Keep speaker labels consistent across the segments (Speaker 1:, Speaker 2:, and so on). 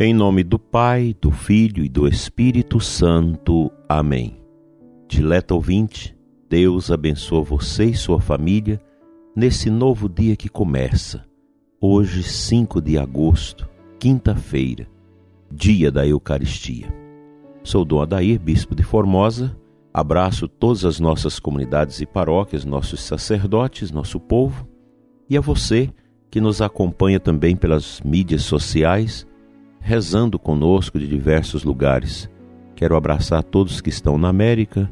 Speaker 1: Em nome do Pai, do Filho e do Espírito Santo. Amém. Dileto ouvinte, Deus abençoa você e sua família nesse novo dia que começa, hoje, 5 de agosto, quinta-feira, dia da Eucaristia. Sou Dom Adair, bispo de Formosa. Abraço todas as nossas comunidades e paróquias, nossos sacerdotes, nosso povo e a você que nos acompanha também pelas mídias sociais rezando conosco de diversos lugares. Quero abraçar todos que estão na América,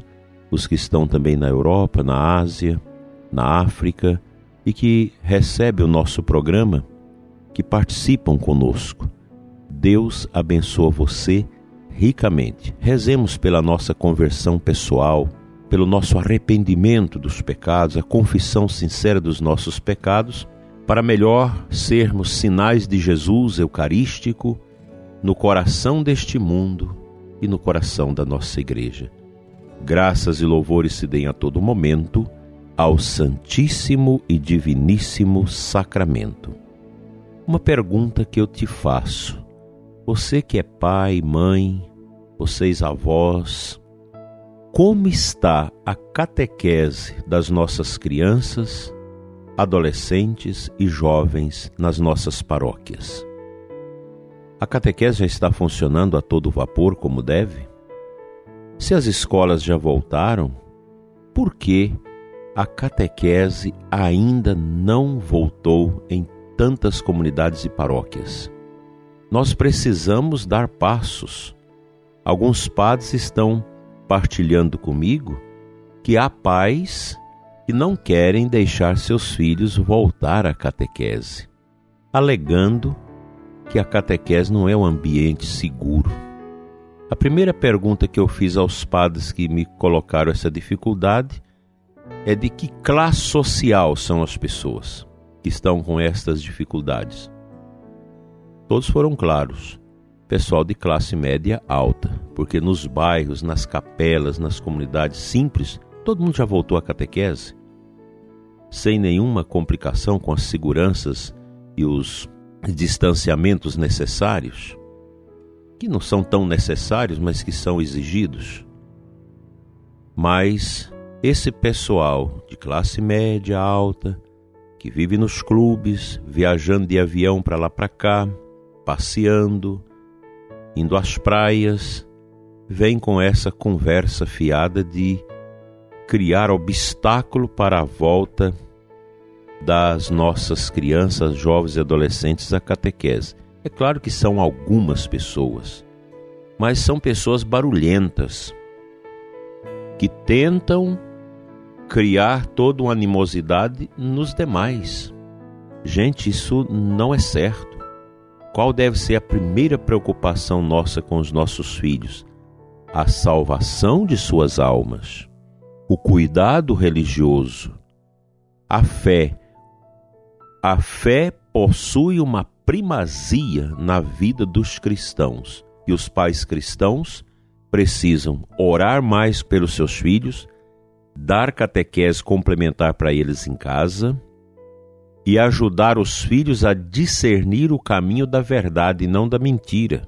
Speaker 1: os que estão também na Europa, na Ásia, na África e que recebem o nosso programa, que participam conosco. Deus abençoa você ricamente. Rezemos pela nossa conversão pessoal, pelo nosso arrependimento dos pecados, a confissão sincera dos nossos pecados, para melhor sermos sinais de Jesus eucarístico no coração deste mundo e no coração da nossa igreja. Graças e louvores se deem a todo momento ao Santíssimo e Diviníssimo Sacramento. Uma pergunta que eu te faço: você que é pai, mãe, vocês avós, como está a catequese das nossas crianças, adolescentes e jovens nas nossas paróquias? A catequese já está funcionando a todo vapor como deve? Se as escolas já voltaram, por que a catequese ainda não voltou em tantas comunidades e paróquias? Nós precisamos dar passos. Alguns padres estão partilhando comigo que há pais que não querem deixar seus filhos voltar à catequese, alegando que a catequese não é um ambiente seguro. A primeira pergunta que eu fiz aos padres que me colocaram essa dificuldade é de que classe social são as pessoas que estão com estas dificuldades. Todos foram claros. Pessoal de classe média alta, porque nos bairros, nas capelas, nas comunidades simples, todo mundo já voltou à catequese, sem nenhuma complicação com as seguranças e os distanciamentos necessários, que não são tão necessários, mas que são exigidos. Mas esse pessoal de classe média alta, que vive nos clubes, viajando de avião para lá para cá, passeando, indo às praias, vem com essa conversa fiada de criar obstáculo para a volta das nossas crianças, jovens e adolescentes à catequese. É claro que são algumas pessoas, mas são pessoas barulhentas que tentam criar toda uma animosidade nos demais. Gente, isso não é certo. Qual deve ser a primeira preocupação nossa com os nossos filhos? A salvação de suas almas, o cuidado religioso, a fé a fé possui uma primazia na vida dos cristãos e os pais cristãos precisam orar mais pelos seus filhos, dar catequese complementar para eles em casa e ajudar os filhos a discernir o caminho da verdade e não da mentira.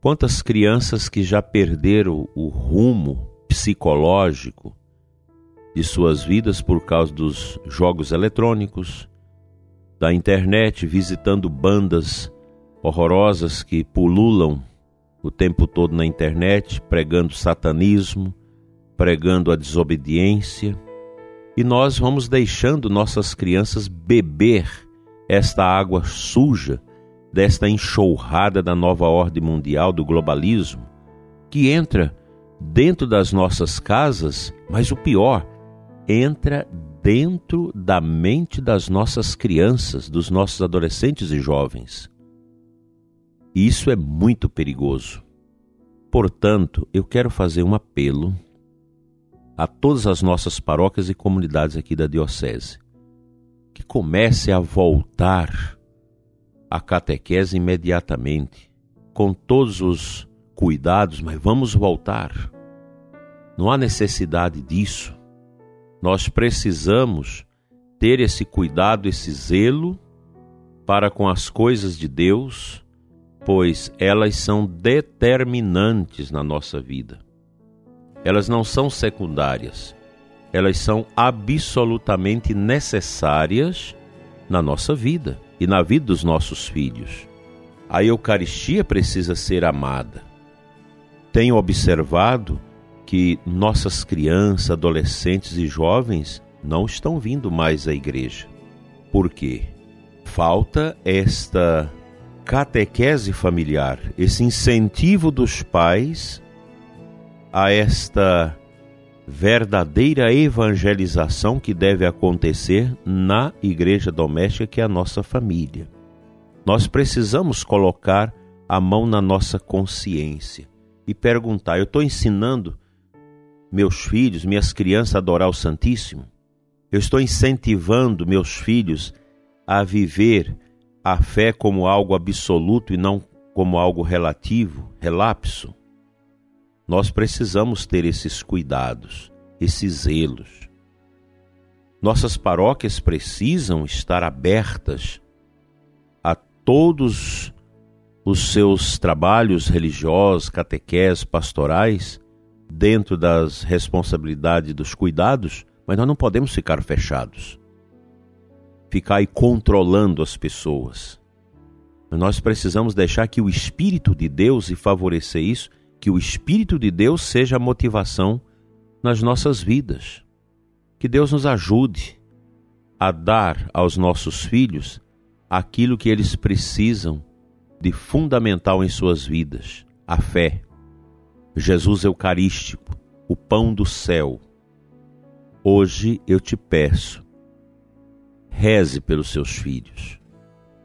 Speaker 1: Quantas crianças que já perderam o rumo psicológico de suas vidas por causa dos jogos eletrônicos, da internet, visitando bandas horrorosas que pululam o tempo todo na internet, pregando satanismo, pregando a desobediência. E nós vamos deixando nossas crianças beber esta água suja desta enxurrada da nova ordem mundial do globalismo, que entra dentro das nossas casas, mas o pior, entra dentro da mente das nossas crianças, dos nossos adolescentes e jovens. E isso é muito perigoso. Portanto, eu quero fazer um apelo a todas as nossas paróquias e comunidades aqui da Diocese que comece a voltar a catequese imediatamente, com todos os cuidados, mas vamos voltar. Não há necessidade disso. Nós precisamos ter esse cuidado, esse zelo para com as coisas de Deus, pois elas são determinantes na nossa vida. Elas não são secundárias, elas são absolutamente necessárias na nossa vida e na vida dos nossos filhos. A Eucaristia precisa ser amada. Tenho observado que nossas crianças, adolescentes e jovens não estão vindo mais à igreja. Por quê? Falta esta catequese familiar, esse incentivo dos pais a esta verdadeira evangelização que deve acontecer na igreja doméstica, que é a nossa família. Nós precisamos colocar a mão na nossa consciência e perguntar: eu estou ensinando meus filhos, minhas crianças a adorar o Santíssimo? Eu estou incentivando meus filhos a viver a fé como algo absoluto e não como algo relativo, relapso? Nós precisamos ter esses cuidados, esses zelos. Nossas paróquias precisam estar abertas a todos os seus trabalhos religiosos, catequés, pastorais, dentro das responsabilidades dos cuidados, mas nós não podemos ficar fechados, ficar aí controlando as pessoas. Nós precisamos deixar que o Espírito de Deus e favorecer isso, que o Espírito de Deus seja a motivação nas nossas vidas. Que Deus nos ajude a dar aos nossos filhos aquilo que eles precisam de fundamental em suas vidas: a fé. Jesus Eucarístico, o pão do céu Hoje eu te peço, reze pelos seus filhos,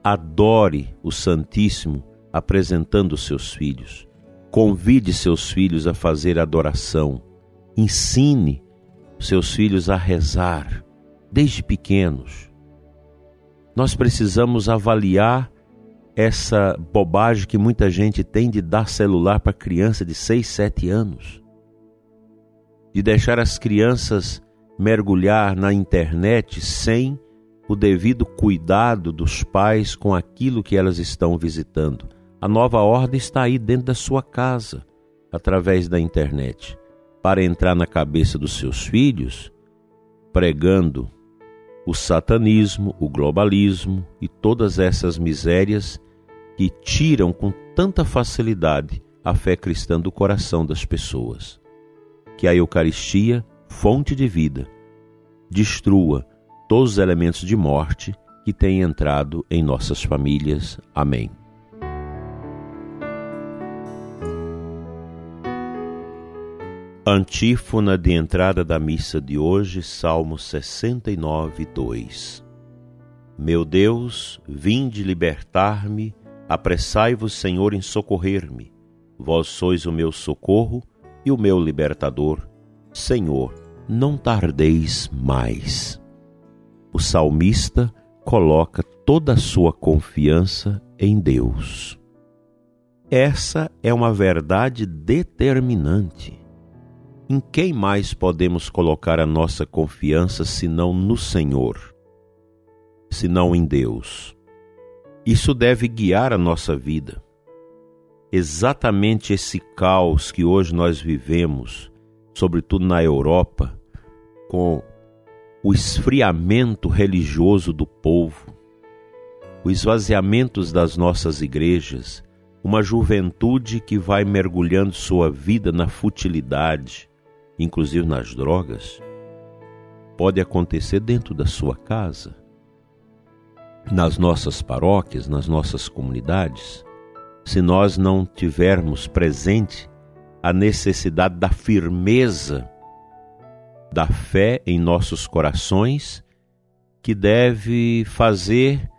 Speaker 1: adore o Santíssimo apresentando seus filhos, convide seus filhos a fazer adoração, ensine seus filhos a rezar desde pequenos. Nós precisamos avaliar essa bobagem que muita gente tem de dar celular para criança de 6, 7 anos, de deixar as crianças mergulhar na internet sem o devido cuidado dos pais com aquilo que elas estão visitando. A nova ordem está aí dentro da sua casa, através da internet, para entrar na cabeça dos seus filhos, pregando o satanismo, o globalismo e todas essas misérias que tiram com tanta facilidade a fé cristã do coração das pessoas. Que a Eucaristia fonte de vida, destrua todos os elementos de morte que têm entrado em nossas famílias. Amém. Antífona de entrada da missa de hoje, Salmo 69, 2. Meu Deus, vinde libertar-me, apressai-vos, Senhor, em socorrer-me. Vós sois o meu socorro e o meu libertador. Senhor, não tardeis mais. O salmista coloca toda a sua confiança em Deus. Essa é uma verdade determinante. Em quem mais podemos colocar a nossa confiança senão no Senhor, senão em Deus? Isso deve guiar a nossa vida. Exatamente esse caos que hoje nós vivemos, sobretudo na Europa, com o esfriamento religioso do povo, o esvaziamento das nossas igrejas, uma juventude que vai mergulhando sua vida na futilidade, inclusive nas drogas, pode acontecer dentro da sua casa, nas nossas paróquias, nas nossas comunidades, se nós não tivermos presente a necessidade da firmeza da fé em nossos corações que deve fazer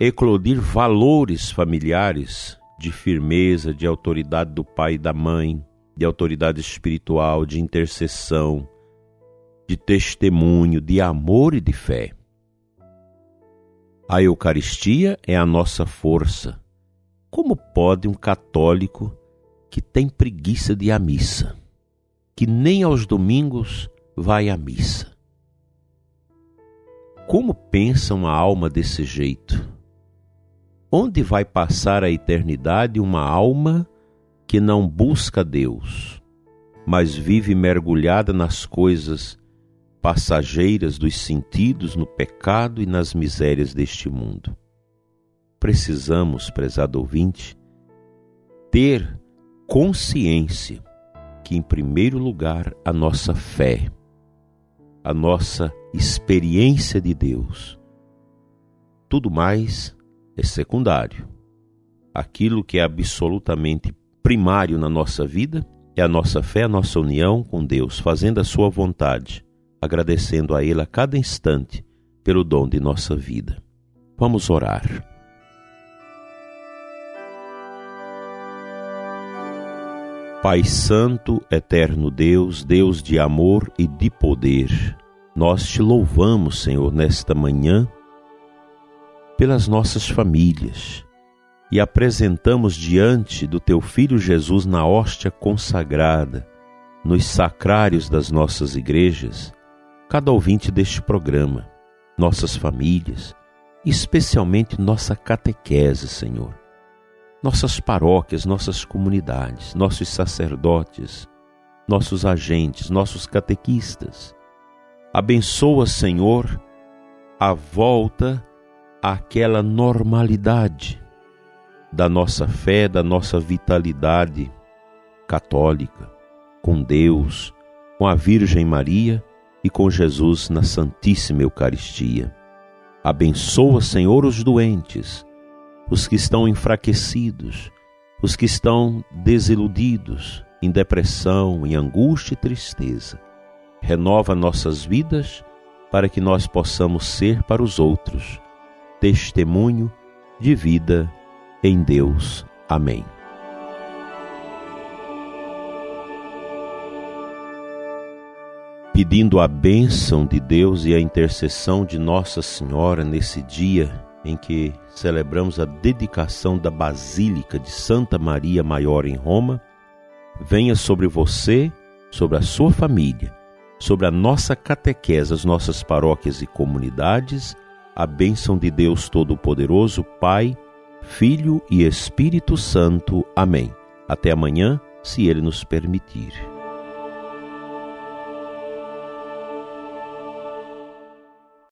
Speaker 1: eclodir valores familiares de firmeza, de autoridade do pai e da mãe, de autoridade espiritual, de intercessão, de testemunho, de amor e de fé. A Eucaristia é a nossa força. Como pode um católico que tem preguiça de ir à missa? que nem aos domingos vai à missa. Como pensa uma alma desse jeito? Onde vai passar a eternidade uma alma que não busca Deus, mas vive mergulhada nas coisas passageiras dos sentidos, no pecado e nas misérias deste mundo? Precisamos, prezado ouvinte, ter consciência que, em primeiro lugar, a nossa fé, a nossa experiência de Deus, tudo mais é secundário. Aquilo que é absolutamente primário na nossa vida é a nossa fé, a nossa união com Deus, fazendo a Sua vontade, agradecendo a Ele a cada instante pelo dom de nossa vida. Vamos orar. Pai Santo, eterno Deus, Deus de amor e de poder, nós te louvamos, Senhor, nesta manhã pelas nossas famílias e apresentamos diante do teu Filho Jesus na hóstia consagrada, nos sacrários das nossas igrejas, cada ouvinte deste programa, nossas famílias, especialmente nossa catequese, Senhor, nossas paróquias, nossas comunidades, nossos sacerdotes, nossos agentes, nossos catequistas. Abençoa, Senhor, a volta aquela normalidade da nossa fé, da nossa vitalidade católica, com Deus, com a Virgem Maria e com Jesus na Santíssima Eucaristia. Abençoa, Senhor, os doentes, os que estão enfraquecidos, os que estão desiludidos, em depressão, em angústia e tristeza. Renova nossas vidas para que nós possamos ser para os outros testemunho de vida em Deus. Amém. Pedindo a bênção de Deus e a intercessão de Nossa Senhora nesse dia em que celebramos a dedicação da Basílica de Santa Maria Maior em Roma, venha sobre você, sobre a sua família, sobre a nossa catequese, as nossas paróquias e comunidades a bênção de Deus Todo-Poderoso, Pai, Filho e Espírito Santo. Amém. Até amanhã, se Ele nos permitir.